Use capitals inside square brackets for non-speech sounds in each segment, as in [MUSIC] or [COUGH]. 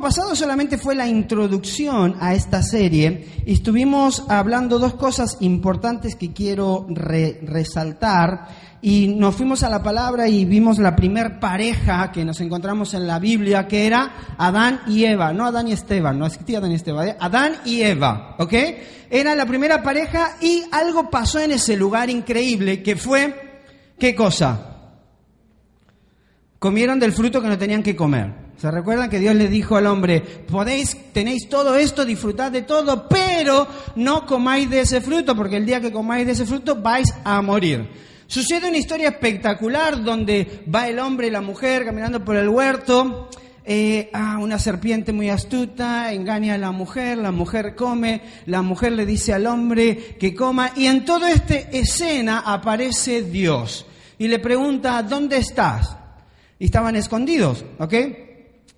Pasado solamente fue la introducción a esta serie y estuvimos hablando dos cosas importantes que quiero re- resaltar y nos fuimos a la palabra y vimos la primer pareja que nos encontramos en la Biblia que era Adán y Eva, no Adán y Esteban, no existía Adán y Esteban, ¿eh? Adán y Eva, ¿ok? Era la primera pareja y algo pasó en ese lugar increíble que fue, ¿qué cosa? comieron del fruto que no tenían que comer. ¿Se recuerdan que Dios le dijo al hombre, podéis, tenéis todo esto, disfrutad de todo, pero no comáis de ese fruto, porque el día que comáis de ese fruto vais a morir. Sucede una historia espectacular donde va el hombre y la mujer caminando por el huerto, eh, ah, una serpiente muy astuta engaña a la mujer, la mujer come, la mujer le dice al hombre que coma, y en toda esta escena aparece Dios y le pregunta, ¿dónde estás? y estaban escondidos, ¿ok?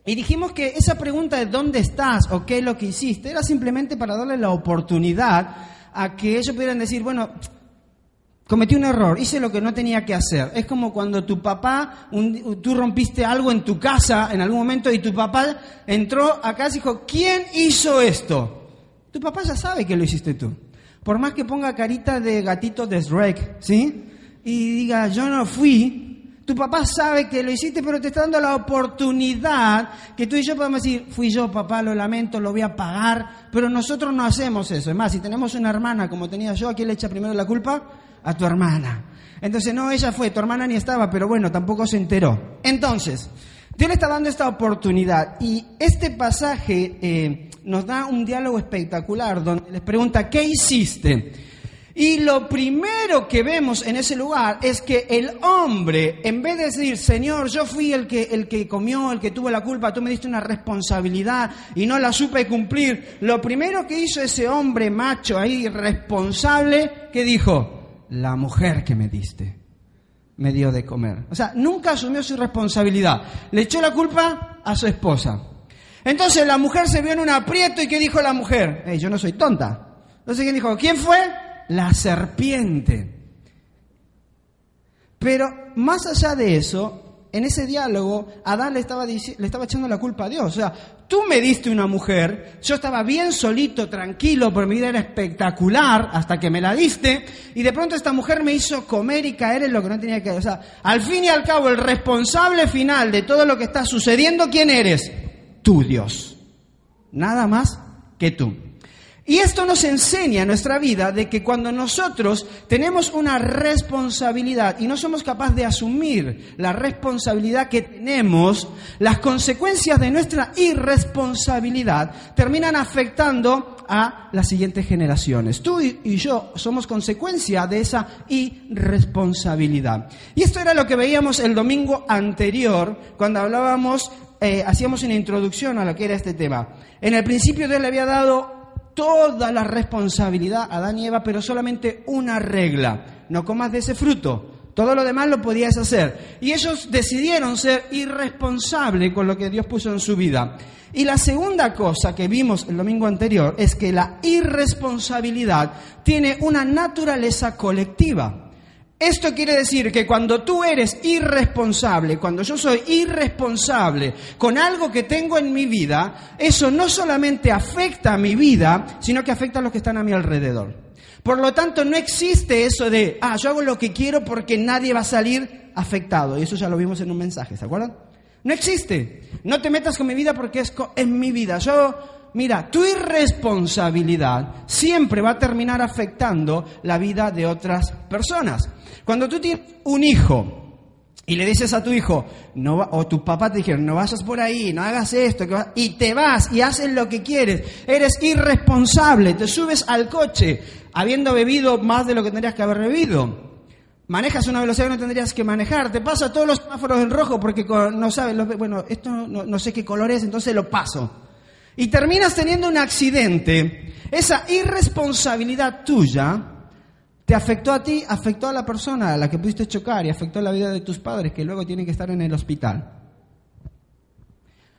Y dijimos que esa pregunta de dónde estás o qué es lo que hiciste era simplemente para darle la oportunidad a que ellos pudieran decir, bueno, cometí un error, hice lo que no tenía que hacer. Es como cuando tu papá, tú rompiste algo en tu casa en algún momento y tu papá entró a casa y dijo, ¿quién hizo esto? Tu papá ya sabe que lo hiciste tú. Por más que ponga carita de gatito de Shrek, ¿sí? Y diga, yo no fui, tu papá sabe que lo hiciste, pero te está dando la oportunidad que tú y yo podemos decir, fui yo, papá, lo lamento, lo voy a pagar, pero nosotros no hacemos eso. Es más, si tenemos una hermana como tenía yo, ¿a quién le echa primero la culpa? A tu hermana. Entonces, no, ella fue, tu hermana ni estaba, pero bueno, tampoco se enteró. Entonces, Dios le está dando esta oportunidad y este pasaje eh, nos da un diálogo espectacular donde les pregunta, ¿qué hiciste? Y lo primero que vemos en ese lugar es que el hombre, en vez de decir, Señor, yo fui el que, el que comió, el que tuvo la culpa, tú me diste una responsabilidad y no la supe cumplir, lo primero que hizo ese hombre macho ahí, responsable, que dijo, la mujer que me diste me dio de comer. O sea, nunca asumió su responsabilidad. Le echó la culpa a su esposa. Entonces la mujer se vio en un aprieto y ¿qué dijo la mujer? "Ey, yo no soy tonta. Entonces ¿quién dijo? ¿Quién fue? La serpiente. Pero más allá de eso, en ese diálogo, Adán le estaba, le estaba echando la culpa a Dios. O sea, tú me diste una mujer, yo estaba bien solito, tranquilo, por mi vida era espectacular, hasta que me la diste, y de pronto esta mujer me hizo comer y caer en lo que no tenía que hacer. O sea, al fin y al cabo, el responsable final de todo lo que está sucediendo, ¿quién eres? Tú, Dios. Nada más que tú. Y esto nos enseña en nuestra vida de que cuando nosotros tenemos una responsabilidad y no somos capaces de asumir la responsabilidad que tenemos, las consecuencias de nuestra irresponsabilidad terminan afectando a las siguientes generaciones. Tú y yo somos consecuencia de esa irresponsabilidad. Y esto era lo que veíamos el domingo anterior cuando hablábamos, eh, hacíamos una introducción a lo que era este tema. En el principio Dios le había dado toda la responsabilidad a Adán y Eva, pero solamente una regla. No comas de ese fruto. Todo lo demás lo podías hacer. Y ellos decidieron ser irresponsables con lo que Dios puso en su vida. Y la segunda cosa que vimos el domingo anterior es que la irresponsabilidad tiene una naturaleza colectiva. Esto quiere decir que cuando tú eres irresponsable, cuando yo soy irresponsable con algo que tengo en mi vida, eso no solamente afecta a mi vida, sino que afecta a los que están a mi alrededor. Por lo tanto, no existe eso de, ah, yo hago lo que quiero porque nadie va a salir afectado. Y eso ya lo vimos en un mensaje, ¿se acuerdan? No existe. No te metas con mi vida porque es en mi vida. Yo mira, tu irresponsabilidad siempre va a terminar afectando la vida de otras personas. Cuando tú tienes un hijo y le dices a tu hijo, no, o tu papá te dijeron, no vayas por ahí, no hagas esto, y te vas y haces lo que quieres, eres irresponsable, te subes al coche habiendo bebido más de lo que tendrías que haber bebido. Manejas una velocidad que no tendrías que manejar, te pasa todos los semáforos en rojo porque no sabes, bueno, esto no sé qué color es, entonces lo paso. Y terminas teniendo un accidente. Esa irresponsabilidad tuya te afectó a ti, afectó a la persona a la que pudiste chocar y afectó a la vida de tus padres que luego tienen que estar en el hospital.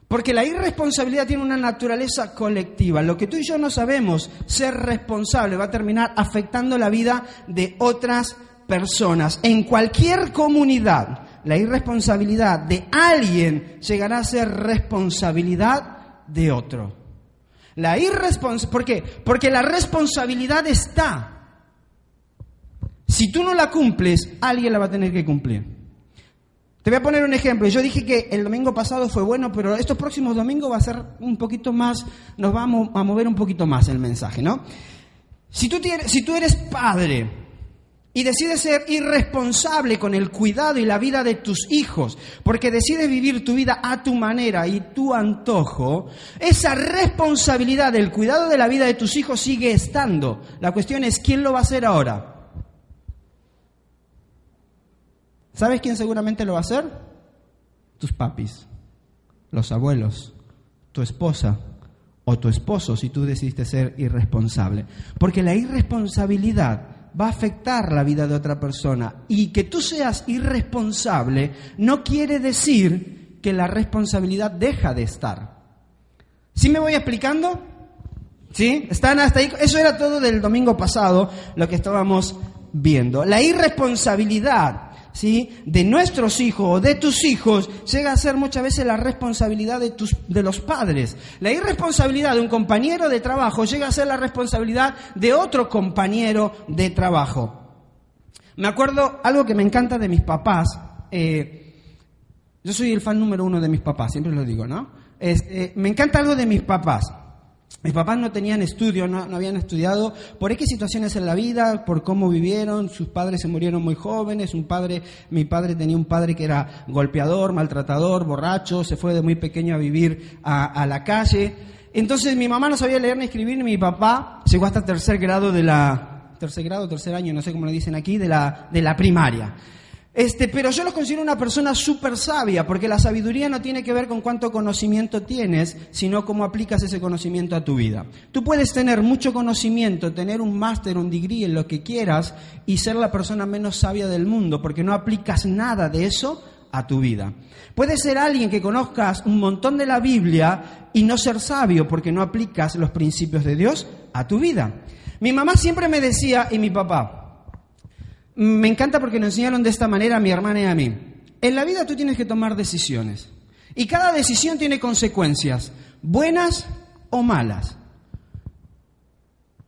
Porque la irresponsabilidad tiene una naturaleza colectiva. Lo que tú y yo no sabemos, ser responsable, va a terminar afectando la vida de otras personas. En cualquier comunidad, la irresponsabilidad de alguien llegará a ser responsabilidad de otro. La irrespons ¿Por qué? Porque la responsabilidad está. Si tú no la cumples, alguien la va a tener que cumplir. Te voy a poner un ejemplo. Yo dije que el domingo pasado fue bueno, pero estos próximos domingos va a ser un poquito más, nos vamos a mover un poquito más el mensaje, ¿no? Si tú, si tú eres padre y decides ser irresponsable con el cuidado y la vida de tus hijos, porque decides vivir tu vida a tu manera y tu antojo, esa responsabilidad del cuidado de la vida de tus hijos sigue estando. La cuestión es, ¿quién lo va a hacer ahora? ¿Sabes quién seguramente lo va a hacer? Tus papis, los abuelos, tu esposa o tu esposo si tú decidiste ser irresponsable. Porque la irresponsabilidad va a afectar la vida de otra persona. Y que tú seas irresponsable no quiere decir que la responsabilidad deja de estar. ¿Sí me voy explicando? ¿Sí? ¿Están hasta ahí? Eso era todo del domingo pasado, lo que estábamos viendo. La irresponsabilidad ¿sí? de nuestros hijos o de tus hijos llega a ser muchas veces la responsabilidad de, tus, de los padres. La irresponsabilidad de un compañero de trabajo llega a ser la responsabilidad de otro compañero de trabajo. Me acuerdo algo que me encanta de mis papás. Eh, yo soy el fan número uno de mis papás, siempre lo digo, ¿no? Eh, me encanta algo de mis papás. Mis papás no tenían estudio, no, habían estudiado por X situaciones en la vida, por cómo vivieron, sus padres se murieron muy jóvenes, un padre, mi padre tenía un padre que era golpeador, maltratador, borracho, se fue de muy pequeño a vivir a, la calle. Entonces mi mamá no sabía leer ni escribir, ni mi papá llegó hasta tercer grado de la, tercer grado, tercer año, no sé cómo le dicen aquí, de la, de la primaria. Este, pero yo los considero una persona súper sabia, porque la sabiduría no tiene que ver con cuánto conocimiento tienes, sino cómo aplicas ese conocimiento a tu vida. Tú puedes tener mucho conocimiento, tener un máster, un degree en lo que quieras y ser la persona menos sabia del mundo, porque no aplicas nada de eso a tu vida. Puedes ser alguien que conozcas un montón de la Biblia y no ser sabio porque no aplicas los principios de Dios a tu vida. Mi mamá siempre me decía, y mi papá, me encanta porque nos enseñaron de esta manera a mi hermana y a mí. En la vida tú tienes que tomar decisiones. Y cada decisión tiene consecuencias, buenas o malas.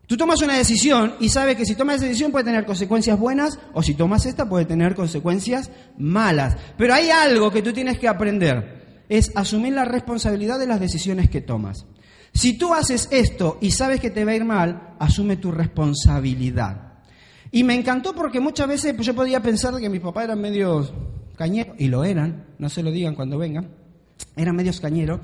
Tú tomas una decisión y sabes que si tomas esa decisión puede tener consecuencias buenas o si tomas esta puede tener consecuencias malas. Pero hay algo que tú tienes que aprender, es asumir la responsabilidad de las decisiones que tomas. Si tú haces esto y sabes que te va a ir mal, asume tu responsabilidad. Y me encantó porque muchas veces pues, yo podía pensar que mis papás eran medios cañeros, y lo eran, no se lo digan cuando vengan, eran medios cañeros.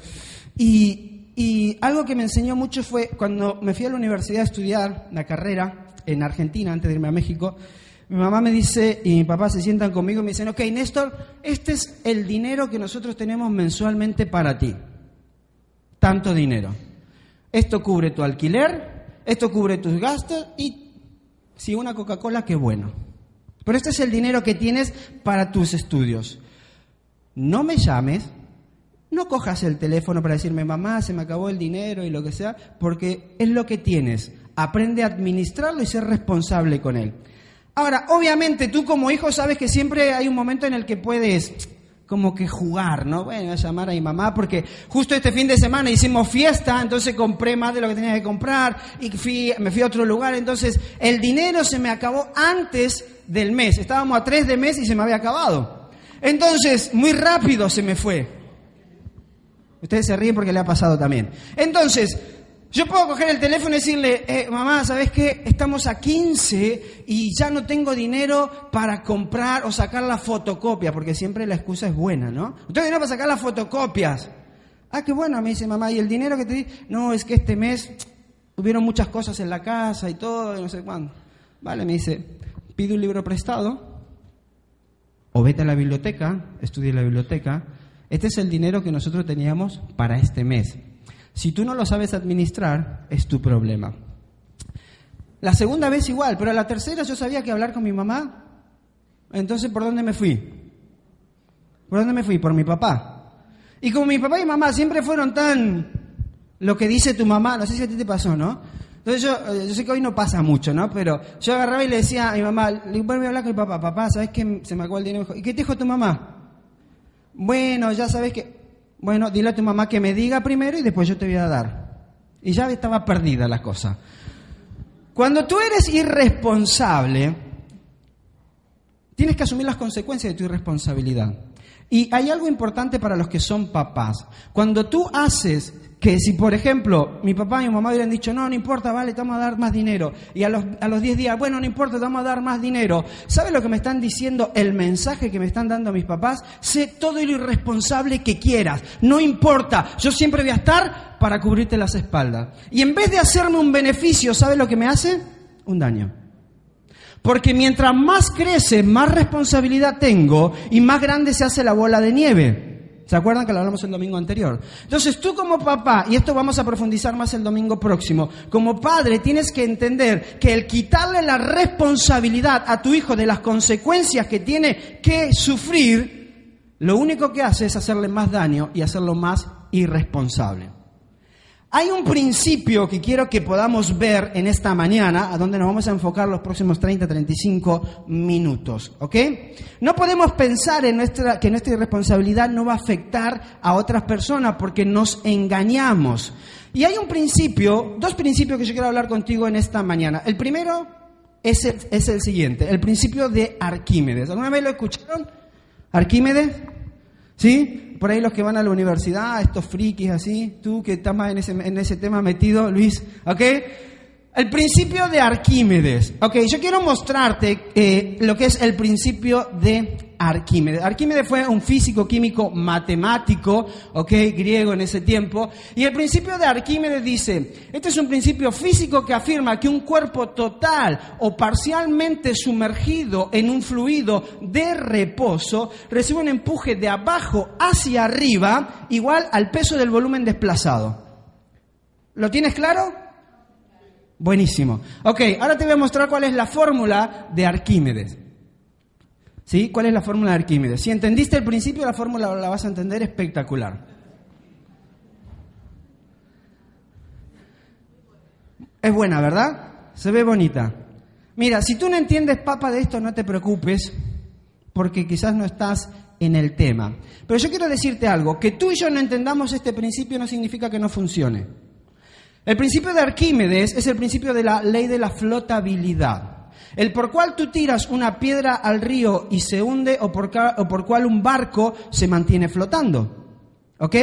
Y, y algo que me enseñó mucho fue cuando me fui a la universidad a estudiar la carrera en Argentina, antes de irme a México, mi mamá me dice y mi papá se sientan conmigo y me dicen, ok, Néstor, este es el dinero que nosotros tenemos mensualmente para ti. Tanto dinero. Esto cubre tu alquiler, esto cubre tus gastos y si una Coca-Cola, qué bueno. Pero este es el dinero que tienes para tus estudios. No me llames, no cojas el teléfono para decirme, mamá, se me acabó el dinero y lo que sea, porque es lo que tienes. Aprende a administrarlo y ser responsable con él. Ahora, obviamente tú como hijo sabes que siempre hay un momento en el que puedes como que jugar, ¿no? Bueno, a llamar a mi mamá porque justo este fin de semana hicimos fiesta, entonces compré más de lo que tenía que comprar y fui, me fui a otro lugar, entonces el dinero se me acabó antes del mes, estábamos a tres de mes y se me había acabado. Entonces, muy rápido se me fue. Ustedes se ríen porque le ha pasado también. Entonces, Yo puedo coger el teléfono y decirle, eh, mamá, ¿sabes qué? Estamos a 15 y ya no tengo dinero para comprar o sacar la fotocopia, porque siempre la excusa es buena, ¿no? No tengo dinero para sacar las fotocopias. Ah, qué bueno, me dice mamá, ¿y el dinero que te di? No, es que este mes hubieron muchas cosas en la casa y todo, y no sé cuándo. Vale, me dice, pide un libro prestado, o vete a la biblioteca, estudie en la biblioteca. Este es el dinero que nosotros teníamos para este mes. Si tú no lo sabes administrar, es tu problema. La segunda vez igual, pero la tercera yo sabía que hablar con mi mamá. Entonces, ¿por dónde me fui? ¿Por dónde me fui? Por mi papá. Y como mi papá y mamá siempre fueron tan lo que dice tu mamá, no sé si a ti te pasó, ¿no? Entonces yo, eh, yo sé que hoy no pasa mucho, ¿no? Pero yo agarraba y le decía a mi mamá, le voy a hablar con mi papá, papá, ¿sabes qué? Se me acabó el dinero. ¿Y qué te dijo tu mamá? Bueno, ya sabes que bueno, dile a tu mamá que me diga primero y después yo te voy a dar. Y ya estaba perdida la cosa. Cuando tú eres irresponsable, tienes que asumir las consecuencias de tu irresponsabilidad. Y hay algo importante para los que son papás. Cuando tú haces que si, por ejemplo, mi papá y mi mamá hubieran dicho, no, no importa, vale, te vamos a dar más dinero, y a los, a los 10 días, bueno, no importa, te vamos a dar más dinero, ¿sabe lo que me están diciendo? El mensaje que me están dando mis papás, sé todo lo irresponsable que quieras, no importa, yo siempre voy a estar para cubrirte las espaldas. Y en vez de hacerme un beneficio, ¿sabe lo que me hace? Un daño. Porque mientras más crece, más responsabilidad tengo y más grande se hace la bola de nieve. ¿Se acuerdan que lo hablamos el domingo anterior? Entonces tú como papá, y esto vamos a profundizar más el domingo próximo, como padre tienes que entender que el quitarle la responsabilidad a tu hijo de las consecuencias que tiene que sufrir, lo único que hace es hacerle más daño y hacerlo más irresponsable. Hay un principio que quiero que podamos ver en esta mañana, a donde nos vamos a enfocar los próximos 30, 35 minutos, ¿ok? No podemos pensar en nuestra, que nuestra irresponsabilidad no va a afectar a otras personas porque nos engañamos. Y hay un principio, dos principios que yo quiero hablar contigo en esta mañana. El primero es el, es el siguiente, el principio de Arquímedes. ¿Alguna vez lo escucharon? Arquímedes, ¿sí? Por ahí los que van a la universidad, estos frikis así, tú que estás más en ese, en ese tema metido, Luis, ¿ok? El principio de Arquímedes. Ok, yo quiero mostrarte eh, lo que es el principio de Arquímedes. Arquímedes fue un físico químico matemático, ok, griego en ese tiempo. Y el principio de Arquímedes dice, este es un principio físico que afirma que un cuerpo total o parcialmente sumergido en un fluido de reposo recibe un empuje de abajo hacia arriba igual al peso del volumen desplazado. ¿Lo tienes claro? Buenísimo. Ok, ahora te voy a mostrar cuál es la fórmula de Arquímedes. ¿Sí? ¿Cuál es la fórmula de Arquímedes? Si entendiste el principio, la fórmula la vas a entender espectacular. Es buena, ¿verdad? Se ve bonita. Mira, si tú no entiendes, papa, de esto, no te preocupes, porque quizás no estás en el tema. Pero yo quiero decirte algo, que tú y yo no entendamos este principio no significa que no funcione. El principio de Arquímedes es el principio de la ley de la flotabilidad. El por cual tú tiras una piedra al río y se hunde o por, o por cual un barco se mantiene flotando. ¿Ok?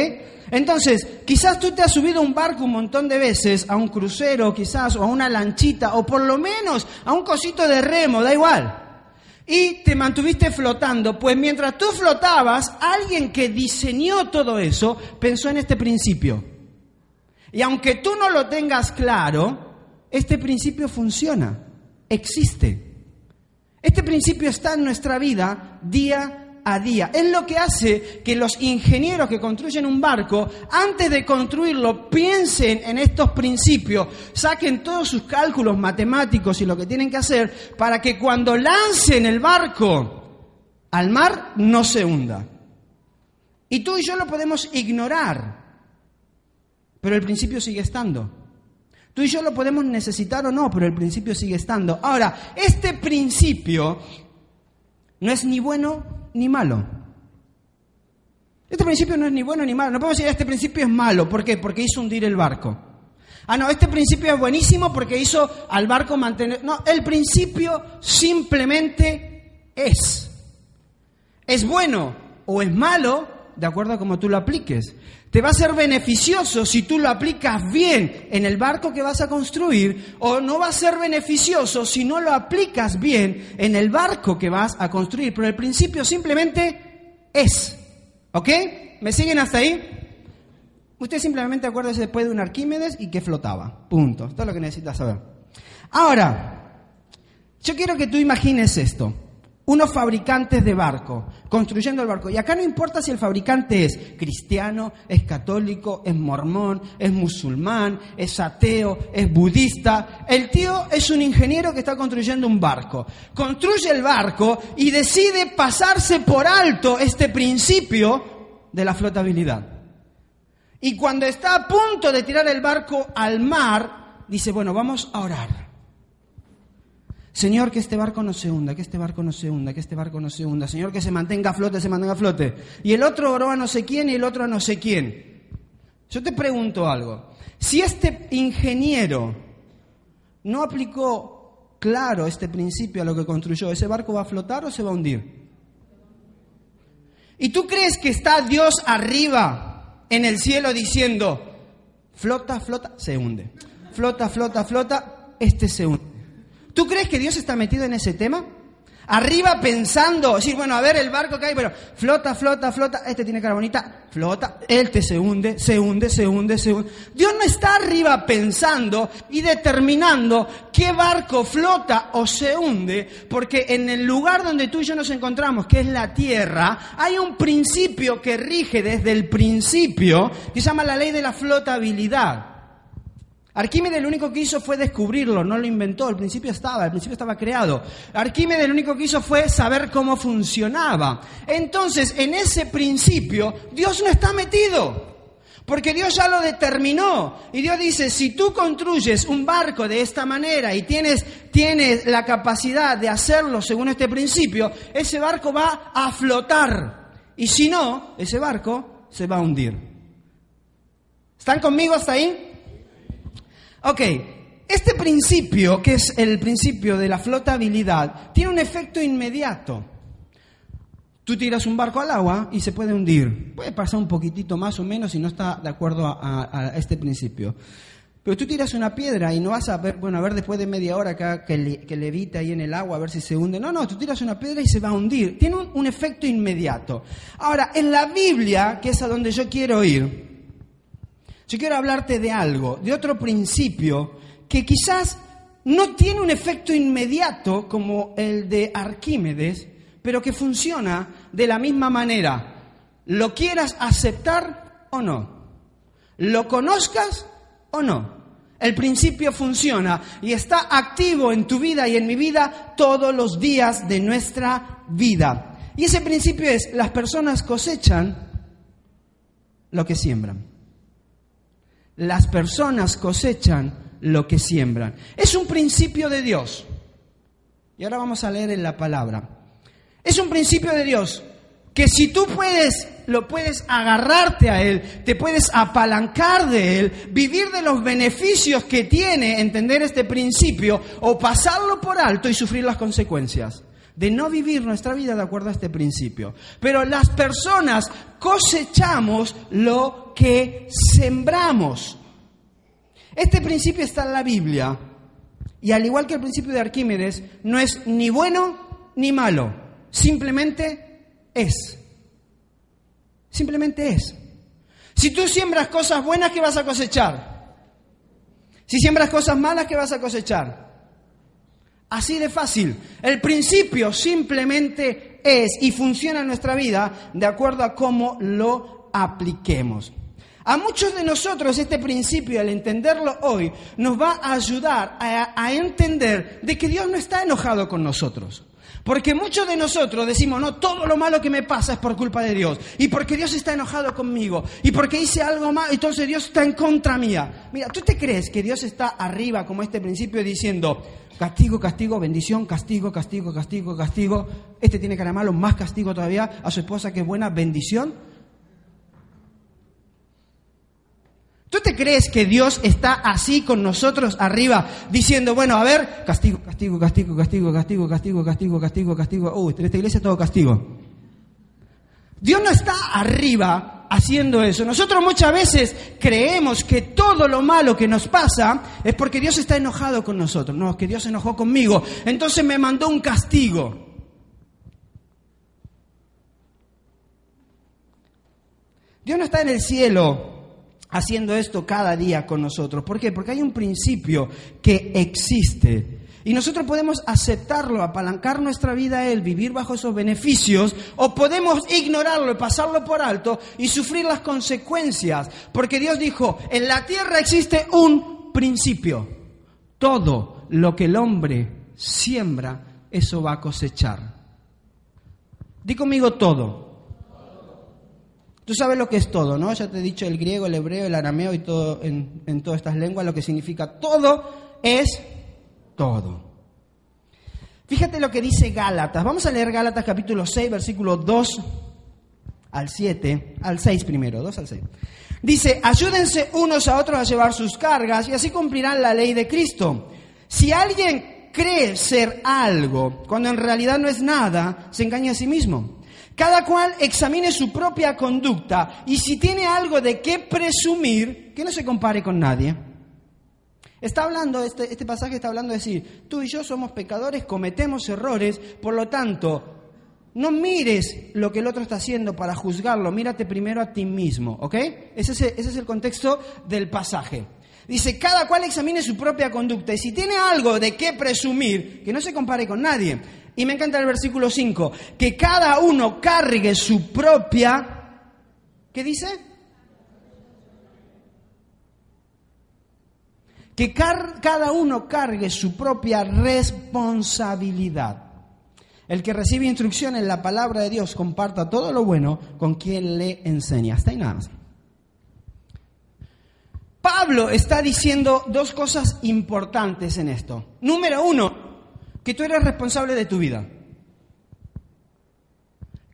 Entonces, quizás tú te has subido a un barco un montón de veces, a un crucero quizás, o a una lanchita, o por lo menos a un cosito de remo, da igual. Y te mantuviste flotando, pues mientras tú flotabas, alguien que diseñó todo eso pensó en este principio. Y aunque tú no lo tengas claro, este principio funciona existe. Este principio está en nuestra vida día a día. Es lo que hace que los ingenieros que construyen un barco, antes de construirlo, piensen en estos principios, saquen todos sus cálculos matemáticos y lo que tienen que hacer para que cuando lancen el barco al mar no se hunda. Y tú y yo lo podemos ignorar, pero el principio sigue estando. Tú y yo lo podemos necesitar o no, pero el principio sigue estando. Ahora, este principio no es ni bueno ni malo. Este principio no es ni bueno ni malo. No podemos decir este principio es malo. ¿Por qué? Porque hizo hundir el barco. Ah, no, este principio es buenísimo porque hizo al barco mantener... No, el principio simplemente es. Es bueno o es malo de acuerdo a cómo tú lo apliques. Te va a ser beneficioso si tú lo aplicas bien en el barco que vas a construir o no va a ser beneficioso si no lo aplicas bien en el barco que vas a construir. Pero el principio simplemente es. ¿Ok? ¿Me siguen hasta ahí? Usted simplemente acuérdese después de un Arquímedes y que flotaba. Punto. Esto es lo que necesitas saber. Ahora, yo quiero que tú imagines esto unos fabricantes de barco, construyendo el barco. Y acá no importa si el fabricante es cristiano, es católico, es mormón, es musulmán, es ateo, es budista. El tío es un ingeniero que está construyendo un barco. Construye el barco y decide pasarse por alto este principio de la flotabilidad. Y cuando está a punto de tirar el barco al mar, dice, bueno, vamos a orar. Señor, que este barco no se hunda, que este barco no se hunda, que este barco no se hunda. Señor, que se mantenga a flote, se mantenga a flote. Y el otro oró a no sé quién y el otro a no sé quién. Yo te pregunto algo. Si este ingeniero no aplicó claro este principio a lo que construyó, ¿ese barco va a flotar o se va a hundir? ¿Y tú crees que está Dios arriba en el cielo diciendo, flota, flota, se hunde? Flota, flota, flota, este se hunde. ¿Tú crees que Dios está metido en ese tema? Arriba pensando, decir, bueno, a ver el barco que hay, pero flota, flota, flota, este tiene cara bonita, flota, este se hunde, se hunde, se hunde, se hunde. Dios no está arriba pensando y determinando qué barco flota o se hunde, porque en el lugar donde tú y yo nos encontramos, que es la tierra, hay un principio que rige desde el principio, que se llama la ley de la flotabilidad. Arquímedes lo único que hizo fue descubrirlo, no lo inventó, al principio estaba, al principio estaba creado. Arquímedes lo único que hizo fue saber cómo funcionaba. Entonces, en ese principio, Dios no está metido. Porque Dios ya lo determinó. Y Dios dice, si tú construyes un barco de esta manera y tienes, tienes la capacidad de hacerlo según este principio, ese barco va a flotar. Y si no, ese barco se va a hundir. ¿Están conmigo hasta ahí? Ok, este principio, que es el principio de la flotabilidad, tiene un efecto inmediato. Tú tiras un barco al agua y se puede hundir. Puede pasar un poquitito más o menos si no está de acuerdo a, este principio. Pero tú tiras una piedra y no vas a ver, bueno, a ver después de media hora que, que, levita ahí en el agua, a ver si se hunde. No, no, tú tiras una piedra y se va a hundir. Tiene un efecto inmediato. Ahora, en la Biblia, que es a donde yo quiero ir, yo quiero hablarte de algo, de otro principio que quizás no tiene un efecto inmediato como el de Arquímedes, pero que funciona de la misma manera. Lo quieras aceptar o no. Lo conozcas o no. El principio funciona y está activo en tu vida y en mi vida todos los días de nuestra vida. Y ese principio es, las personas cosechan lo que siembran las personas cosechan lo que siembran. Es un principio de Dios. Y ahora vamos a leer en la palabra. Es un principio de Dios que si tú puedes, lo puedes agarrarte a Él, te puedes apalancar de Él, vivir de los beneficios que tiene entender este principio o pasarlo por alto y sufrir las consecuencias de no vivir nuestra vida de acuerdo a este principio. Pero las personas cosechamos lo que sembramos. Este principio está en la Biblia y al igual que el principio de Arquímedes, no es ni bueno ni malo, simplemente es. Simplemente es. Si tú siembras cosas buenas, ¿qué vas a cosechar? Si siembras cosas malas, ¿qué vas a cosechar? Así de fácil. El principio simplemente es y funciona en nuestra vida de acuerdo a cómo lo apliquemos. A muchos de nosotros este principio, al entenderlo hoy, nos va a ayudar a, entender de que Dios no está enojado con nosotros. Porque muchos de nosotros decimos, no, todo lo malo que me pasa es por culpa de Dios. Y porque Dios está enojado conmigo. Y porque hice algo mal, entonces Dios está en contra mía. Mira, ¿tú te crees que Dios está arriba como este principio diciendo, castigo, castigo, bendición, castigo, castigo, castigo, castigo? Este tiene cara malo, más castigo todavía. A su esposa que buena, bendición. Crees que Dios está así con nosotros arriba diciendo, bueno, a ver, castigo, castigo, castigo, castigo, castigo, castigo, castigo, castigo, castigo. Uy, en esta iglesia todo castigo. Dios no está arriba haciendo eso. Nosotros muchas veces creemos que todo lo malo que nos pasa es porque Dios está enojado con nosotros. No, es que Dios se enojó conmigo. Entonces me mandó un castigo. Dios no está en el cielo haciendo esto cada día con nosotros. ¿Por qué? Porque hay un principio que existe. Y nosotros podemos aceptarlo, apalancar nuestra vida a Él, vivir bajo esos beneficios, o podemos ignorarlo y pasarlo por alto y sufrir las consecuencias. Porque Dios dijo, en la tierra existe un principio. Todo lo que el hombre siembra, eso va a cosechar. Di conmigo todo. Tú sabes lo que es todo, ¿no? Ya te he dicho el griego, el hebreo, el arameo y todo en, en todas estas lenguas, lo que significa todo es todo. Fíjate lo que dice Gálatas. Vamos a leer Gálatas capítulo 6, versículo 2 al 7, al 6 primero, 2 al 6. Dice, ayúdense unos a otros a llevar sus cargas y así cumplirán la ley de Cristo. Si alguien cree ser algo cuando en realidad no es nada, se engaña a sí mismo. Cada cual examine su propia conducta y si tiene algo de qué presumir, que no se compare con nadie. Está hablando, este, este pasaje está hablando de decir, tú y yo somos pecadores, cometemos errores, por lo tanto, no mires lo que el otro está haciendo para juzgarlo, mírate primero a ti mismo, ¿ok? Es, ese es el contexto del pasaje. Dice, cada cual examine su propia conducta y si tiene algo de qué presumir, que no se compare con nadie. Y me encanta el versículo 5, que cada uno cargue su propia, ¿qué dice? que cada uno cargue su propia responsabilidad. El que recibe instrucción en la palabra de Dios comparta todo lo bueno con quien le enseña. Hasta ahí nada más. Pablo está diciendo dos cosas importantes en esto. Número uno, que tú eres responsable de tu vida.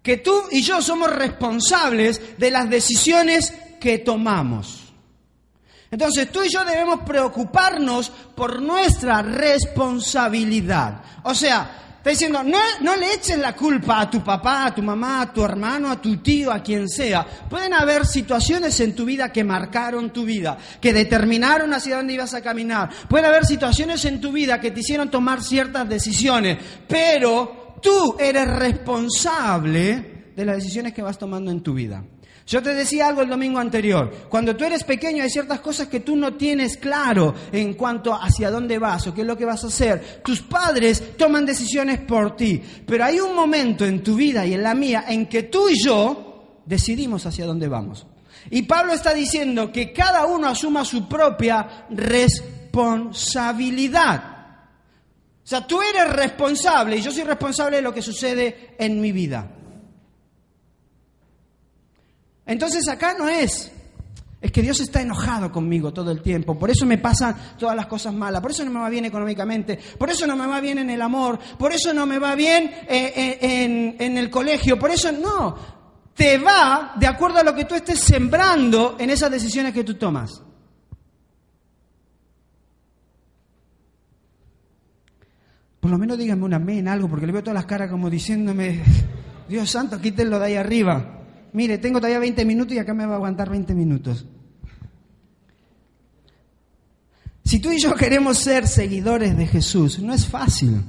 Que tú y yo somos responsables de las decisiones que tomamos. Entonces tú y yo debemos preocuparnos por nuestra responsabilidad. O sea, está diciendo, no, no, le eches la culpa a tu papá, a tu mamá, a tu hermano, a tu tío, a quien sea. Pueden haber situaciones en tu vida que marcaron tu vida, que determinaron hacia dónde ibas a caminar. Pueden haber situaciones en tu vida que te hicieron tomar ciertas decisiones, pero tú eres responsable de las decisiones que vas tomando en tu vida. Yo te decía algo el domingo anterior. Cuando tú eres pequeño hay ciertas cosas que tú no tienes claro en cuanto hacia dónde vas o qué es lo que vas a hacer. Tus padres toman decisiones por ti. Pero hay un momento en tu vida y en la mía en que tú y yo decidimos hacia dónde vamos. Y Pablo está diciendo que cada uno asuma su propia responsabilidad. O sea, tú eres responsable y yo soy responsable de lo que sucede en mi vida. Entonces acá no es, es que Dios está enojado conmigo todo el tiempo, por eso me pasan todas las cosas malas, por eso no me va bien económicamente, por eso no me va bien en el amor, por eso no me va bien eh, eh, en, en el colegio, por eso no, te va de acuerdo a lo que tú estés sembrando en esas decisiones que tú tomas. Por lo menos díganme un amén, algo, porque le veo todas las caras como diciéndome, [LAUGHS] Dios santo, quítenlo de ahí arriba mire, tengo todavía 20 minutos y acá me va a aguantar 20 minutos. Si tú y yo queremos ser seguidores de Jesús, no es fácil.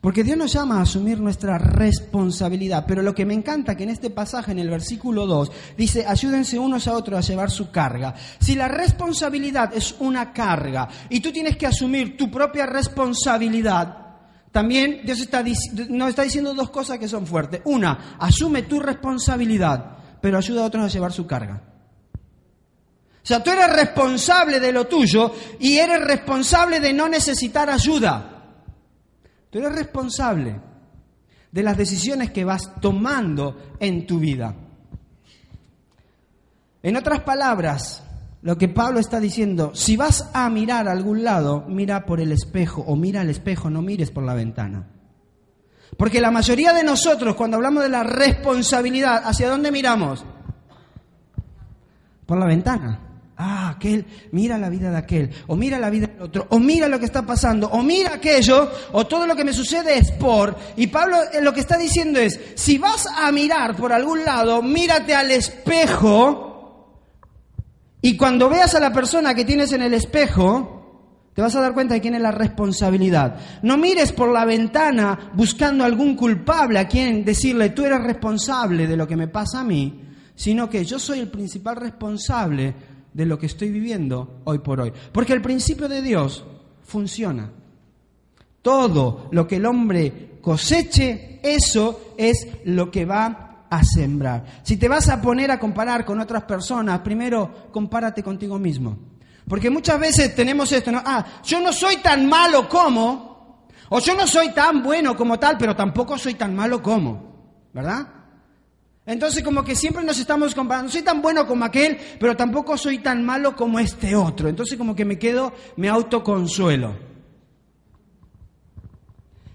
Porque Dios nos llama a asumir nuestra responsabilidad. Pero lo que me encanta que en este pasaje, en el versículo 2, dice, ayúdense unos a otros a llevar su carga. Si la responsabilidad es una carga y tú tienes que asumir tu propia responsabilidad, también Dios está, nos está diciendo dos cosas que son fuertes. Una, asume tu responsabilidad, pero ayuda a otros a llevar su carga. O sea, tú eres responsable de lo tuyo y eres responsable de no necesitar ayuda. Tú eres responsable de las decisiones que vas tomando en tu vida. En otras palabras, lo que Pablo está diciendo, si vas a mirar a algún lado, mira por el espejo o mira al espejo, no mires por la ventana. Porque la mayoría de nosotros, cuando hablamos de la responsabilidad, ¿hacia dónde miramos? Por la ventana. Ah, aquel, mira la vida de aquel, o mira la vida del otro, o mira lo que está pasando, o mira aquello, o todo lo que me sucede es por. Y Pablo eh, lo que está diciendo es, si vas a mirar por algún lado, mírate al espejo, y cuando veas a la persona que tienes en el espejo, te vas a dar cuenta de quién es la responsabilidad. No mires por la ventana buscando algún culpable a quien decirle, tú eres responsable de lo que me pasa a mí, sino que yo soy el principal responsable de lo que estoy viviendo hoy por hoy. Porque el principio de Dios funciona. Todo lo que el hombre coseche, eso es lo que va a sembrar. Si te vas a poner a comparar con otras personas, primero compárate contigo mismo. Porque muchas veces tenemos esto. Ah, yo no soy tan malo como, o yo no soy tan bueno como tal, pero tampoco soy tan malo como, ¿verdad? Entonces como que siempre nos estamos comparando, soy tan bueno como aquel, pero tampoco soy tan malo como este otro. Entonces como que me quedo, me autoconsuelo.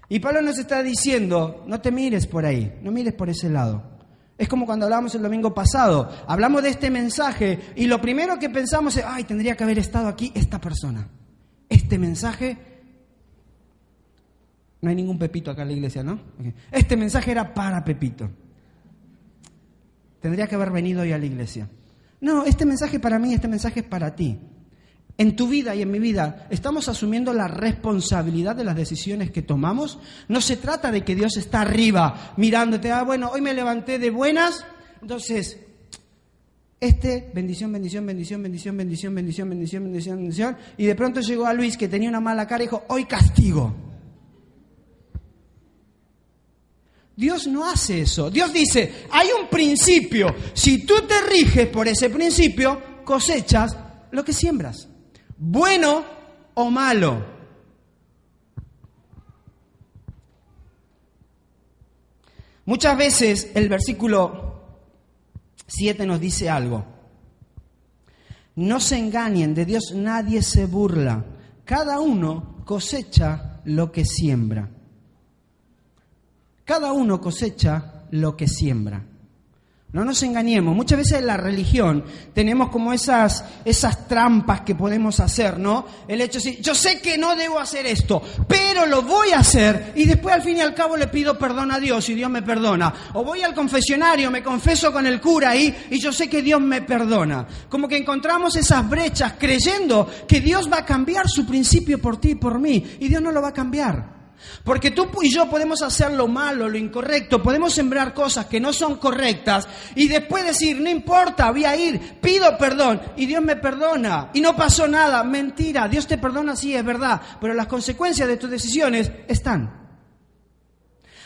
Y Pablo nos está diciendo, no te mires por ahí, no mires por ese lado. Es como cuando hablábamos el domingo pasado, hablamos de este mensaje y lo primero que pensamos es, ay, tendría que haber estado aquí esta persona. Este mensaje, no hay ningún Pepito acá en la iglesia, ¿no? Este mensaje era para Pepito. Tendría que haber venido hoy a la iglesia. No, este mensaje para mí, este mensaje es para ti. En tu vida y en mi vida, ¿estamos asumiendo la responsabilidad de las decisiones que tomamos? No se trata de que Dios está arriba mirándote, ah, bueno, hoy me levanté de buenas, entonces, este, bendición, bendición, bendición, bendición, bendición, bendición, bendición, bendición, bendición, y de pronto llegó a Luis que tenía una mala cara y dijo, hoy castigo. Dios no hace eso. Dios dice, hay un principio. Si tú te riges por ese principio, cosechas lo que siembras bueno o malo. Muchas veces el versículo 7 nos dice algo. No se engañen, de Dios nadie se burla. Cada uno cosecha lo que siembra. Cada uno cosecha lo que siembra. No nos engañemos, muchas veces en la religión tenemos como esas, esas trampas que podemos hacer, ¿no? El hecho de decir, yo sé que no debo hacer esto, pero lo voy a hacer y después al fin y al cabo le pido perdón a Dios y Dios me perdona. O voy al confesionario, me confeso con el cura ahí y yo sé que Dios me perdona. Como que encontramos esas brechas creyendo que Dios va a cambiar su principio por ti y por mí y Dios no lo va a cambiar. Porque tú y yo podemos hacer lo malo, lo incorrecto, podemos sembrar cosas que no son correctas y después decir, no importa, voy a ir, pido perdón y Dios me perdona y no pasó nada. Mentira, Dios te perdona, sí, es verdad, pero las consecuencias de tus decisiones están.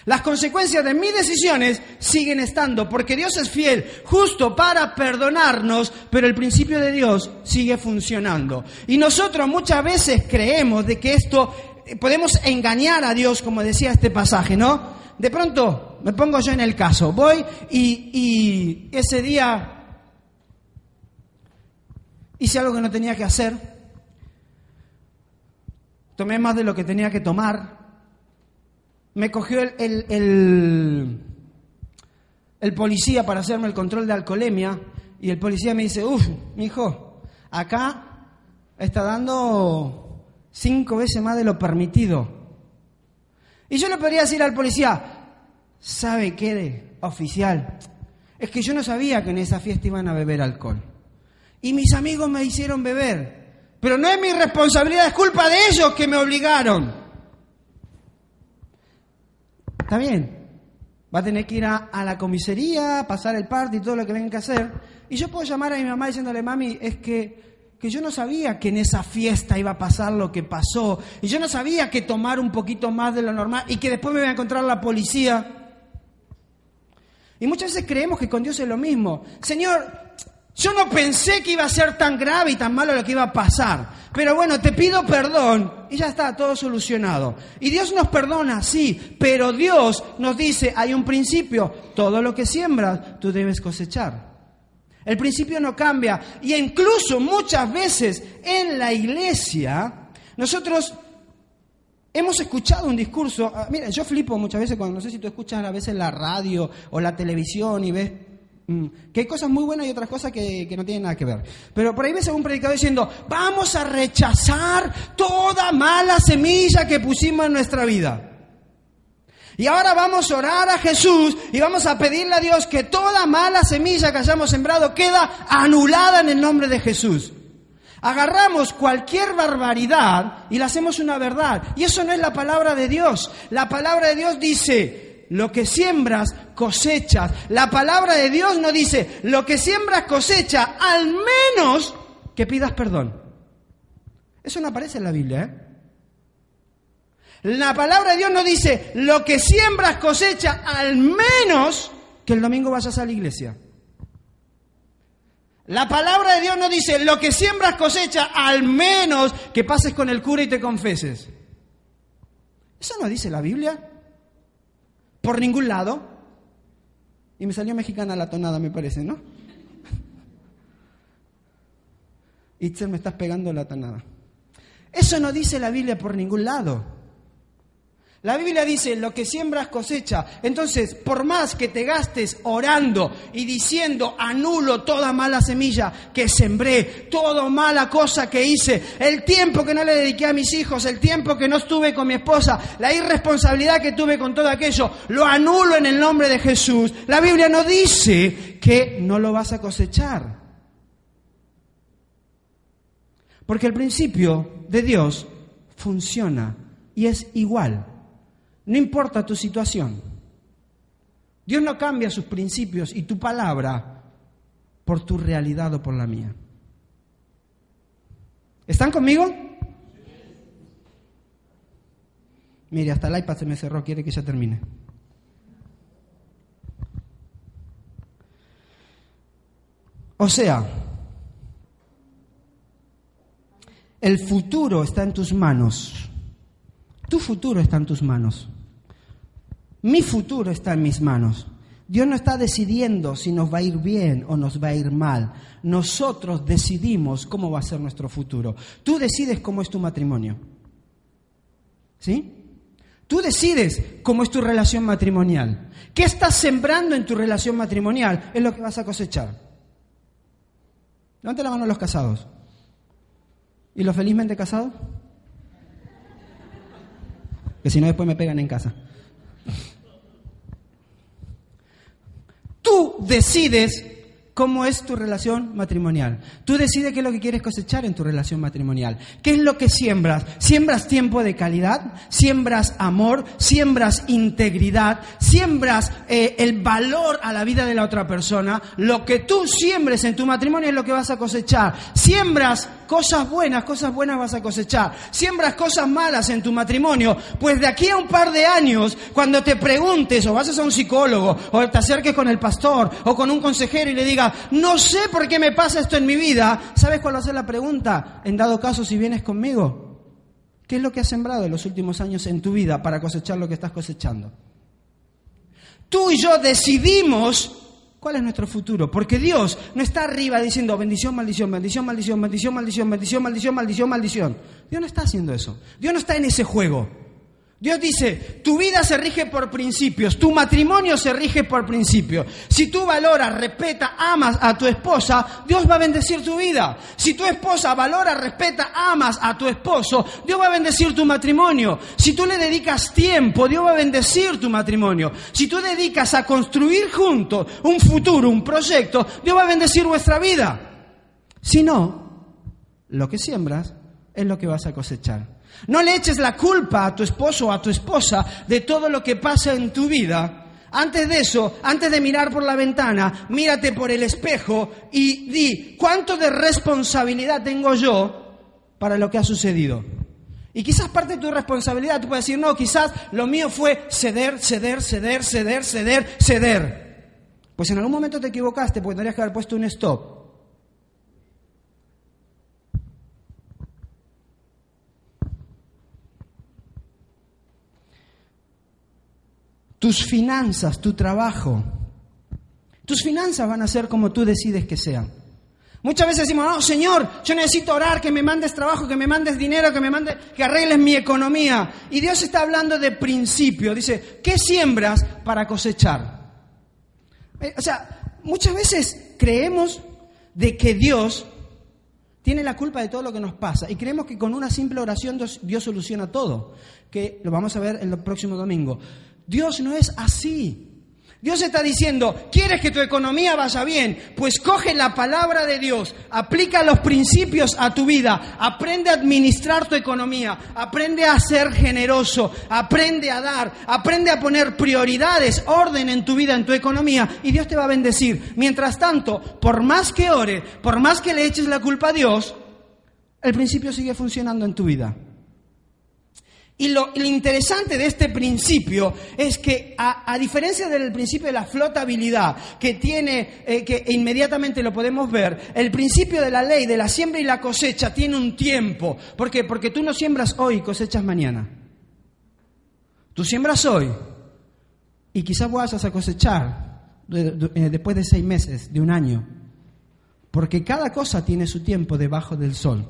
Las consecuencias de mis decisiones siguen estando, porque Dios es fiel, justo para perdonarnos, pero el principio de Dios sigue funcionando. Y nosotros muchas veces creemos de que esto podemos engañar a Dios, como decía este pasaje, ¿no? De pronto, me pongo yo en el caso, voy y, ese día hice algo que no tenía que hacer, tomé más de lo que tenía que tomar, me cogió el, policía para hacerme el control de alcoholemia y el policía me dice, uff, mi hijo, acá está dando cinco veces más de lo permitido. Y yo le podría decir al policía, ¿sabe qué, oficial? Es que yo no sabía que en esa fiesta iban a beber alcohol. Y mis amigos me hicieron beber. Pero no es mi responsabilidad, es culpa de ellos que me obligaron. Está bien. Va a tener que ir a, la comisaría, pasar el parte y todo lo que venga que hacer. Y yo puedo llamar a mi mamá diciéndole, mami, es que que yo no sabía que en esa fiesta iba a pasar lo que pasó, y yo no sabía que tomar un poquito más de lo normal y que después me iba a encontrar la policía. Y muchas veces creemos que con Dios es lo mismo. Señor, yo no pensé que iba a ser tan grave y tan malo lo que iba a pasar, pero bueno, te pido perdón y ya está, todo solucionado. Y Dios nos perdona, sí, pero Dios nos dice, hay un principio, todo lo que siembras, tú debes cosechar. El principio no cambia. Y incluso muchas veces en la iglesia, nosotros hemos escuchado un discurso. Ah, mira, yo flipo muchas veces cuando no sé si tú escuchas a veces la radio o la televisión y ves Mm, Que hay cosas muy buenas y otras cosas que, que no tienen nada que ver. Pero por ahí ves a un predicador diciendo, vamos a rechazar toda mala semilla que pusimos en nuestra vida. Y ahora vamos a orar a Jesús y vamos a pedirle a Dios que toda mala semilla que hayamos sembrado queda anulada en el nombre de Jesús. Agarramos cualquier barbaridad y la hacemos una verdad. Y eso no es la palabra de Dios. La palabra de Dios dice, lo que siembras, cosechas. La palabra de Dios no dice, lo que siembras, cosecha, al menos que pidas perdón. Eso no aparece en la Biblia, ¿eh? La palabra de Dios no dice, lo que siembras cosecha, al menos que el domingo vayas a la iglesia. La palabra de Dios no dice, lo que siembras cosecha, al menos que pases con el cura y te confeses. Eso no dice la Biblia. Por ningún lado. Y me salió mexicana la tonada, me parece, ¿no? [LAUGHS] Itzel, me estás pegando la tonada. Eso no dice la Biblia por ningún lado. La Biblia dice, lo que siembras cosecha. Entonces, por más que te gastes orando y diciendo, anulo toda mala semilla que sembré, toda mala cosa que hice, el tiempo que no le dediqué a mis hijos, el tiempo que no estuve con mi esposa, la irresponsabilidad que tuve con todo aquello, lo anulo en el nombre de Jesús. La Biblia no dice que no lo vas a cosechar. Porque el principio de Dios funciona y es igual. No importa tu situación. Dios no cambia sus principios y tu palabra por tu realidad o por la mía. ¿Están conmigo? Mire, hasta el iPad se me cerró, quiere que ya termine. O sea, el futuro está en tus manos. Tu futuro está en tus manos. Mi futuro está en mis manos. Dios no está decidiendo si nos va a ir bien o nos va a ir mal. Nosotros decidimos cómo va a ser nuestro futuro. Tú decides cómo es tu matrimonio. ¿Sí? Tú decides cómo es tu relación matrimonial. ¿Qué estás sembrando en tu relación matrimonial? Es lo que vas a cosechar. Levante la mano los casados. ¿Y los felizmente casados? Que si no después me pegan en casa. Tú decides cómo es tu relación matrimonial. Tú decides qué es lo que quieres cosechar en tu relación matrimonial. ¿Qué es lo que siembras? ¿Siembras tiempo de calidad? ¿Siembras amor? ¿Siembras integridad? ¿Siembras eh, el valor a la vida de la otra persona? Lo que tú siembres en tu matrimonio es lo que vas a cosechar. ¿Siembras cosas buenas? Cosas buenas vas a cosechar. ¿Siembras cosas malas en tu matrimonio? Pues de aquí a un par de años, cuando te preguntes o vas a un psicólogo o te acerques con el pastor o con un consejero y le digas, no sé por qué me pasa esto en mi vida, ¿sabes cuál va a ser la pregunta? En dado caso, si vienes conmigo, ¿qué es lo que has sembrado en los últimos años en tu vida para cosechar lo que estás cosechando? Tú y yo decidimos cuál es nuestro futuro, porque Dios no está arriba diciendo bendición, maldición, bendición, maldición, bendición, maldición, bendición, maldición, maldición, maldición. Dios no está haciendo eso. Dios no está en ese juego. Dios dice, tu vida se rige por principios, tu matrimonio se rige por principios. Si tú valoras, respeta, amas a tu esposa, Dios va a bendecir tu vida. Si tu esposa valora, respeta, amas a tu esposo, Dios va a bendecir tu matrimonio. Si tú le dedicas tiempo, Dios va a bendecir tu matrimonio. Si tú dedicas a construir juntos un futuro, un proyecto, Dios va a bendecir vuestra vida. Si no, lo que siembras es lo que vas a cosechar. No le eches la culpa a tu esposo o a tu esposa de todo lo que pasa en tu vida. Antes de eso, antes de mirar por la ventana, mírate por el espejo y di, ¿cuánto de responsabilidad tengo yo para lo que ha sucedido? Y quizás parte de tu responsabilidad, tú puedes decir, no, quizás lo mío fue ceder, ceder, ceder, ceder, ceder, ceder. Pues en algún momento te equivocaste porque tendrías que haber puesto un stop. Tus finanzas, tu trabajo. Tus finanzas van a ser como tú decides que sean. Muchas veces decimos, no, Señor, yo necesito orar, que me mandes trabajo, que me mandes dinero, que me mandes, que arregles mi economía. Y Dios está hablando de principio. Dice, ¿qué siembras para cosechar? Eh, o sea, muchas veces creemos de que Dios tiene la culpa de todo lo que nos pasa y creemos que con una simple oración Dios, Dios soluciona todo, que lo vamos a ver el próximo domingo. Dios no es así. Dios está diciendo, ¿quieres que tu economía vaya bien? Pues coge la palabra de Dios, aplica los principios a tu vida, aprende a administrar tu economía, aprende a ser generoso, aprende a dar, aprende a poner prioridades, orden en tu vida, en tu economía, y Dios te va a bendecir. Mientras tanto, por más que ore, por más que le eches la culpa a Dios, el principio sigue funcionando en tu vida. Y lo, interesante de este principio es que, a, diferencia del principio de la flotabilidad, que tiene, eh, que inmediatamente lo podemos ver, el principio de la ley de la siembra y la cosecha tiene un tiempo. ¿Por qué? Porque tú no siembras hoy y cosechas mañana. Tú siembras hoy y quizás vayas a cosechar eh, después de seis meses, de un año. Porque cada cosa tiene su tiempo debajo del sol.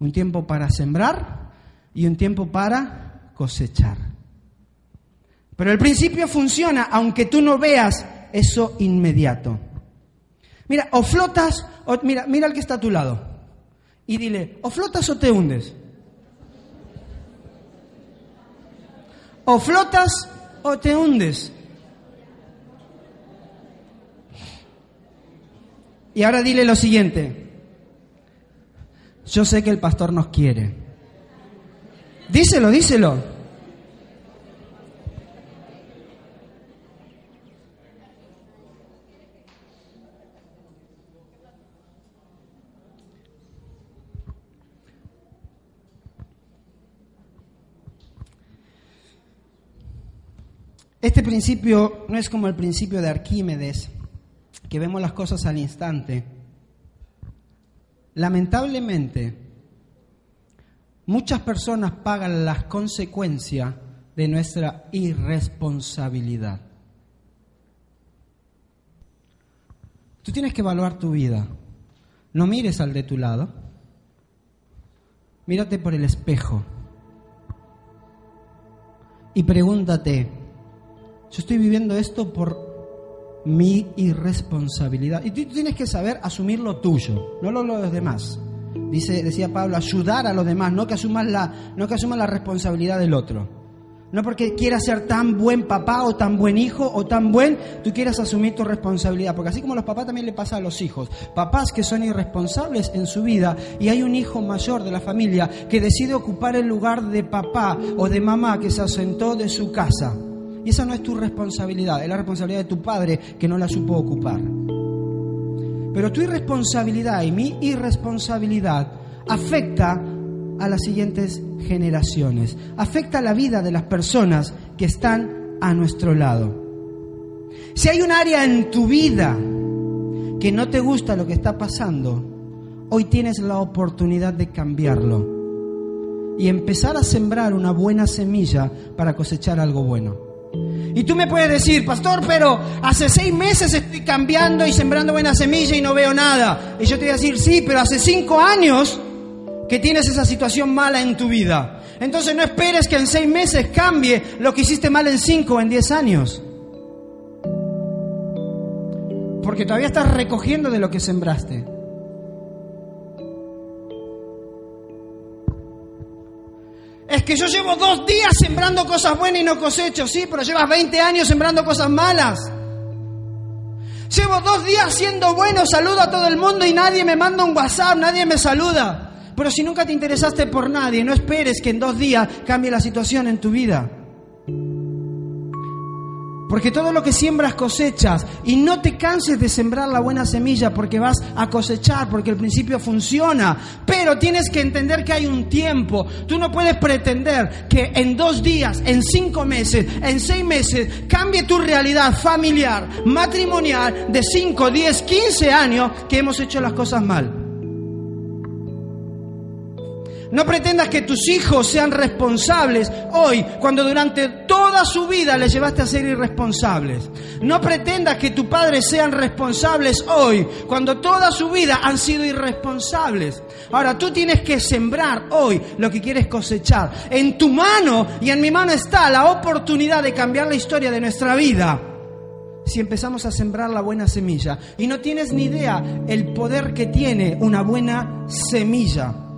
Un tiempo para sembrar y un tiempo para cosechar. Pero el principio funciona aunque tú no veas eso inmediato. Mira, o flotas, o, mira, mira al que está a tu lado y dile, o flotas o te hundes. O flotas o te hundes. Y ahora dile lo siguiente. Yo sé que el pastor nos quiere. Díselo, díselo. Este principio no es como el principio de Arquímedes, que vemos las cosas al instante. Lamentablemente, Muchas personas pagan las consecuencias de nuestra irresponsabilidad. Tú tienes que evaluar tu vida. No mires al de tu lado. Mírate por el espejo. Y pregúntate, yo estoy viviendo esto por mi irresponsabilidad. Y tú tienes que saber asumir lo tuyo, no lo de los demás. Dice, decía Pablo, ayudar a los demás, no que asuman la, no que asuman la responsabilidad del otro. No porque quieras ser tan buen papá o tan buen hijo o tan buen, tú quieras asumir tu responsabilidad. Porque así como los papás también le pasa a los hijos. Papás que son irresponsables en su vida y hay un hijo mayor de la familia que decide ocupar el lugar de papá o de mamá que se asentó de su casa. Y esa no es tu responsabilidad, es la responsabilidad de tu padre que no la supo ocupar. Pero tu irresponsabilidad y mi irresponsabilidad afecta a las siguientes generaciones, afecta a la vida de las personas que están a nuestro lado. Si hay un área en tu vida que no te gusta lo que está pasando, hoy tienes la oportunidad de cambiarlo y empezar a sembrar una buena semilla para cosechar algo bueno. Y tú me puedes decir, pastor, pero hace seis meses estoy cambiando y sembrando buena semilla y no veo nada. Y yo te voy a decir, sí, pero hace cinco años que tienes esa situación mala en tu vida. Entonces no esperes que en seis meses cambie lo que hiciste mal en cinco o en diez años. Porque todavía estás recogiendo de lo que sembraste. Es que yo llevo dos días sembrando cosas buenas y no cosecho, sí, pero llevas 20 años sembrando cosas malas. Llevo dos días siendo bueno, saludo a todo el mundo y nadie me manda un WhatsApp, nadie me saluda. Pero si nunca te interesaste por nadie, no esperes que en dos días cambie la situación en tu vida. Porque todo lo que siembras cosechas y no te canses de sembrar la buena semilla porque vas a cosechar, porque el principio funciona. Pero tienes que entender que hay un tiempo. Tú no puedes pretender que en dos días, en cinco meses, en seis meses cambie tu realidad familiar, matrimonial de cinco, diez, quince años que hemos hecho las cosas mal. No pretendas que tus hijos sean responsables hoy, cuando durante toda su vida les llevaste a ser irresponsables. No pretendas que tus padres sean responsables hoy, cuando toda su vida han sido irresponsables. Ahora tú tienes que sembrar hoy lo que quieres cosechar. En tu mano y en mi mano está la oportunidad de cambiar la historia de nuestra vida si empezamos a sembrar la buena semilla. Y no tienes ni idea el poder que tiene una buena semilla.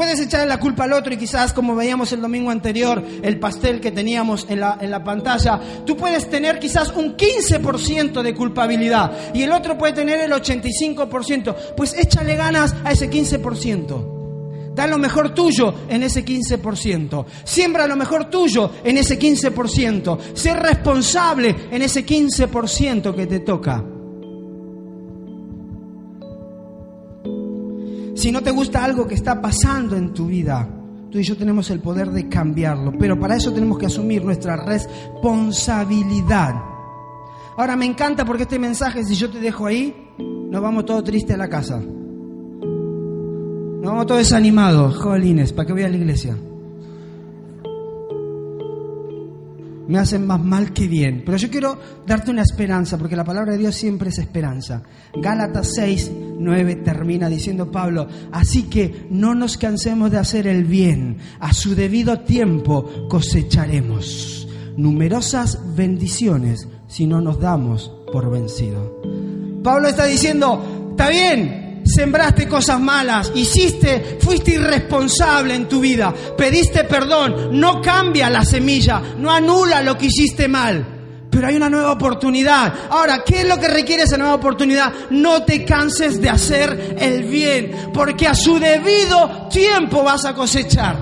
Puedes echarle la culpa al otro y quizás, como veíamos el domingo anterior, el pastel que teníamos en la, en la pantalla, tú puedes tener quizás un 15% de culpabilidad y el otro puede tener el 85%. Pues échale ganas a ese 15%. Da lo mejor tuyo en ese 15%. Siembra lo mejor tuyo en ese 15%. Sé responsable en ese 15% que te toca. Si no te gusta algo que está pasando en tu vida, tú y yo tenemos el poder de cambiarlo, pero para eso tenemos que asumir nuestra responsabilidad. Ahora me encanta porque este mensaje, si yo te dejo ahí, nos vamos todos tristes a la casa. Nos vamos todos desanimados, jolines, ¿para qué voy a la iglesia? Me hacen más mal que bien. Pero yo quiero darte una esperanza, porque la palabra de Dios siempre es esperanza. Gálatas 6, 9 termina diciendo Pablo, así que no nos cansemos de hacer el bien, a su debido tiempo cosecharemos numerosas bendiciones si no nos damos por vencido. Pablo está diciendo, está bien, sembraste cosas malas, hiciste, fuiste irresponsable en tu vida, pediste perdón, no cambia la semilla, no anula lo que hiciste mal. Pero hay una nueva oportunidad. Ahora, ¿qué es lo que requiere esa nueva oportunidad? No te canses de hacer el bien, porque a su debido tiempo vas a cosechar.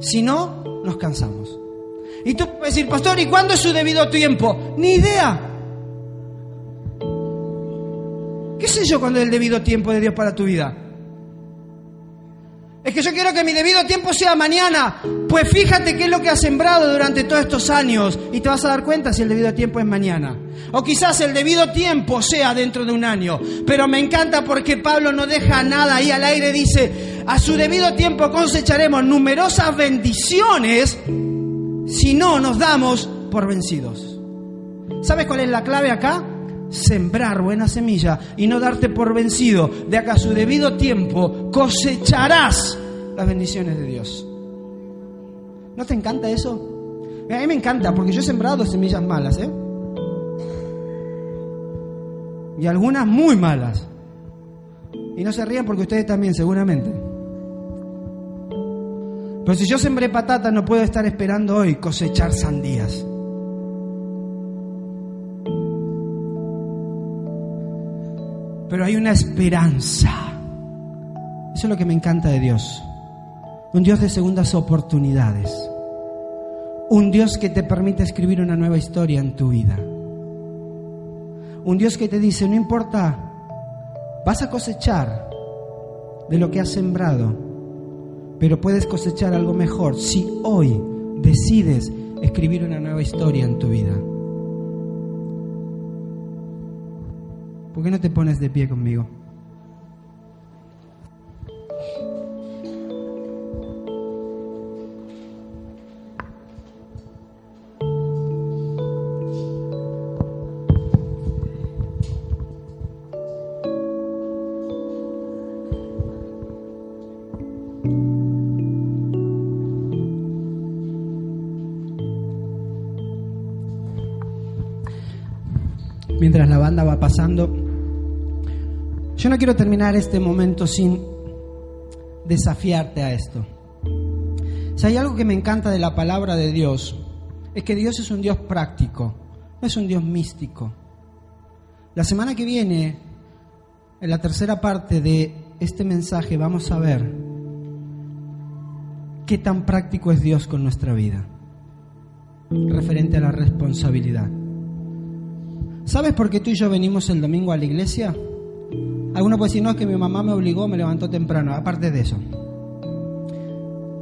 Si no, nos cansamos. Y tú puedes decir, pastor, ¿y cuándo es su debido tiempo? Ni idea. ¿Qué sé yo cuando es el debido tiempo de Dios para tu vida? Es que yo quiero que mi debido tiempo sea mañana. Pues fíjate qué es lo que has sembrado durante todos estos años y te vas a dar cuenta si el debido tiempo es mañana. O quizás el debido tiempo sea dentro de un año. Pero me encanta porque Pablo no deja nada ahí al aire. Dice, a su debido tiempo cosecharemos numerosas bendiciones si no nos damos por vencidos. ¿Sabes cuál es la clave acá? Sembrar buena semilla y no darte por vencido, de acá a su debido tiempo cosecharás las bendiciones de Dios. ¿No te encanta eso? A mí me encanta porque yo he sembrado semillas malas, ¿eh? Y algunas muy malas. Y no se rían porque ustedes también, seguramente. Pero si yo sembré patatas, no puedo estar esperando hoy cosechar sandías. Pero hay una esperanza. Eso es lo que me encanta de Dios. Un Dios de segundas oportunidades. Un Dios que te permite escribir una nueva historia en tu vida. Un Dios que te dice, no importa, vas a cosechar de lo que has sembrado, pero puedes cosechar algo mejor si hoy decides escribir una nueva historia en tu vida. ¿Por qué no te pones de pie conmigo? Quiero terminar este momento sin desafiarte a esto. Si hay algo que me encanta de la palabra de Dios, es que Dios es un Dios práctico, no es un Dios místico. La semana que viene, en la tercera parte de este mensaje, vamos a ver qué tan práctico es Dios con nuestra vida, referente a la responsabilidad. ¿Sabes por qué tú y yo venimos el domingo a la iglesia? Algunos pueden decir, no, es que mi mamá me obligó, me levantó temprano. Aparte de eso,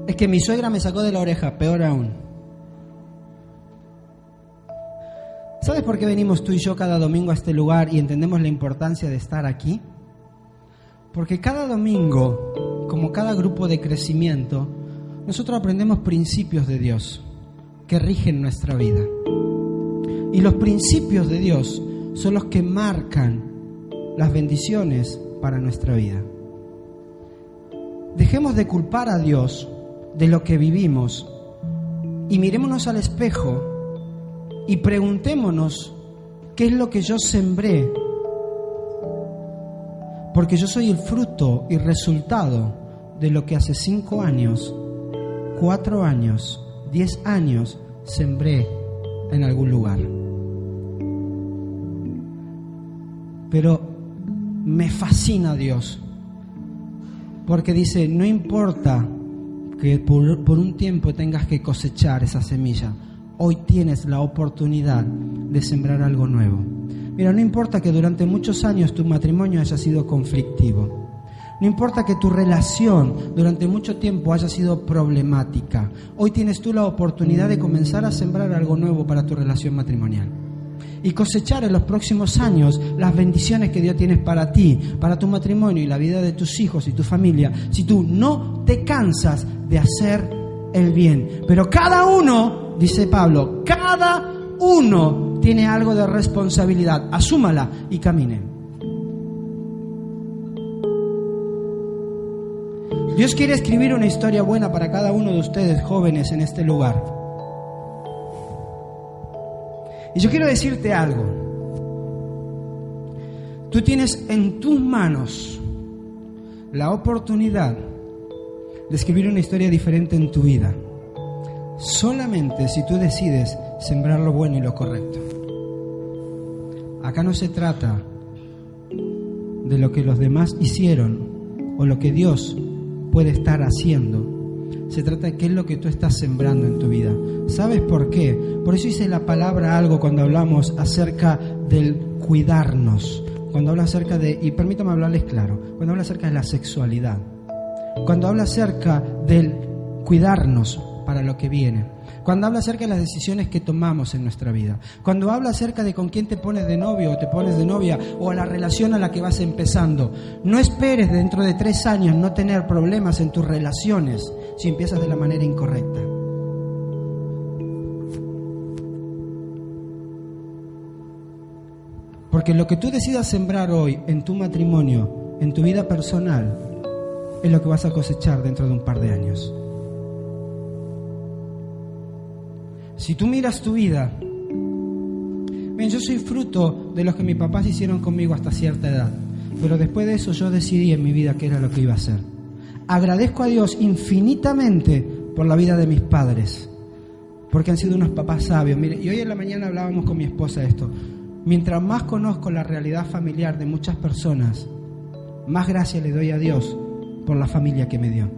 es que mi suegra me sacó de la oreja, peor aún. ¿Sabes por qué venimos tú y yo cada domingo a este lugar y entendemos la importancia de estar aquí? Porque cada domingo, como cada grupo de crecimiento, nosotros aprendemos principios de Dios que rigen nuestra vida. Y los principios de Dios son los que marcan las bendiciones para nuestra vida. Dejemos de culpar a Dios de lo que vivimos y mirémonos al espejo y preguntémonos qué es lo que yo sembré. Porque yo soy el fruto y resultado de lo que hace cinco años, cuatro años, diez años sembré en algún lugar. Pero me fascina Dios, porque dice, no importa que por, por, un tiempo tengas que cosechar esa semilla, hoy tienes la oportunidad de sembrar algo nuevo. Mira, no importa que durante muchos años tu matrimonio haya sido conflictivo. No importa que tu relación durante mucho tiempo haya sido problemática. Hoy tienes tú la oportunidad de comenzar a sembrar algo nuevo para tu relación matrimonial. Y cosechar en los próximos años las bendiciones que Dios tiene para ti, para tu matrimonio y la vida de tus hijos y tu familia, si tú no te cansas de hacer el bien. Pero cada uno, dice Pablo, cada uno tiene algo de responsabilidad. Asúmala y camine. Dios quiere escribir una historia buena para cada uno de ustedes jóvenes en este lugar. Y yo quiero decirte algo. Tú tienes en tus manos la oportunidad de escribir una historia diferente en tu vida. Solamente si tú decides sembrar lo bueno y lo correcto. Acá no se trata de lo que los demás hicieron o lo que Dios puede estar haciendo. Se trata de qué es lo que tú estás sembrando en tu vida. ¿Sabes por qué? Por eso hice la palabra algo cuando hablamos acerca del cuidarnos. Cuando habla acerca de, y permítame hablarles claro, cuando habla acerca de la sexualidad. Cuando habla acerca del cuidarnos para lo que viene. Cuando habla acerca de las decisiones que tomamos en nuestra vida. Cuando habla acerca de con quién te pones de novio o te pones de novia o a la relación a la que vas empezando. No esperes dentro de tres años no tener problemas en tus relaciones si empiezas de la manera incorrecta. Porque lo que tú decidas sembrar hoy en tu matrimonio, en tu vida personal, es lo que vas a cosechar dentro de un par de años. Si tú miras tu vida, bien, yo soy fruto de lo que mis papás hicieron conmigo hasta cierta edad, pero después de eso yo decidí en mi vida qué era lo que iba a hacer. Agradezco a Dios infinitamente por la vida de mis padres, porque han sido unos papás sabios. Mire, y hoy en la mañana hablábamos con mi esposa de esto. Mientras más conozco la realidad familiar de muchas personas, más gracias le doy a Dios por la familia que me dio.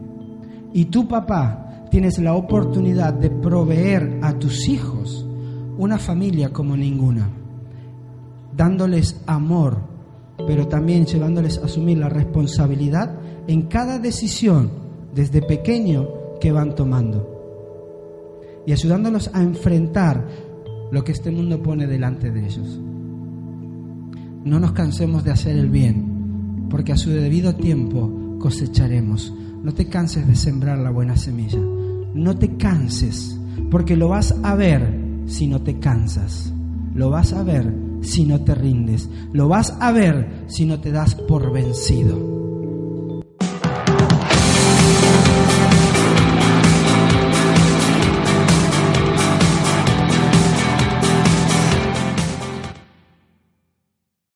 Y tu papá tienes la oportunidad de proveer a tus hijos una familia como ninguna, dándoles amor, pero también llevándoles a asumir la responsabilidad en cada decisión desde pequeño que van tomando y ayudándolos a enfrentar lo que este mundo pone delante de ellos. No nos cansemos de hacer el bien, porque a su debido tiempo cosecharemos. No te canses de sembrar la buena semilla no te canses, porque lo vas a ver si no te cansas. Lo vas a ver si no te rindes. Lo vas a ver si no te das por vencido.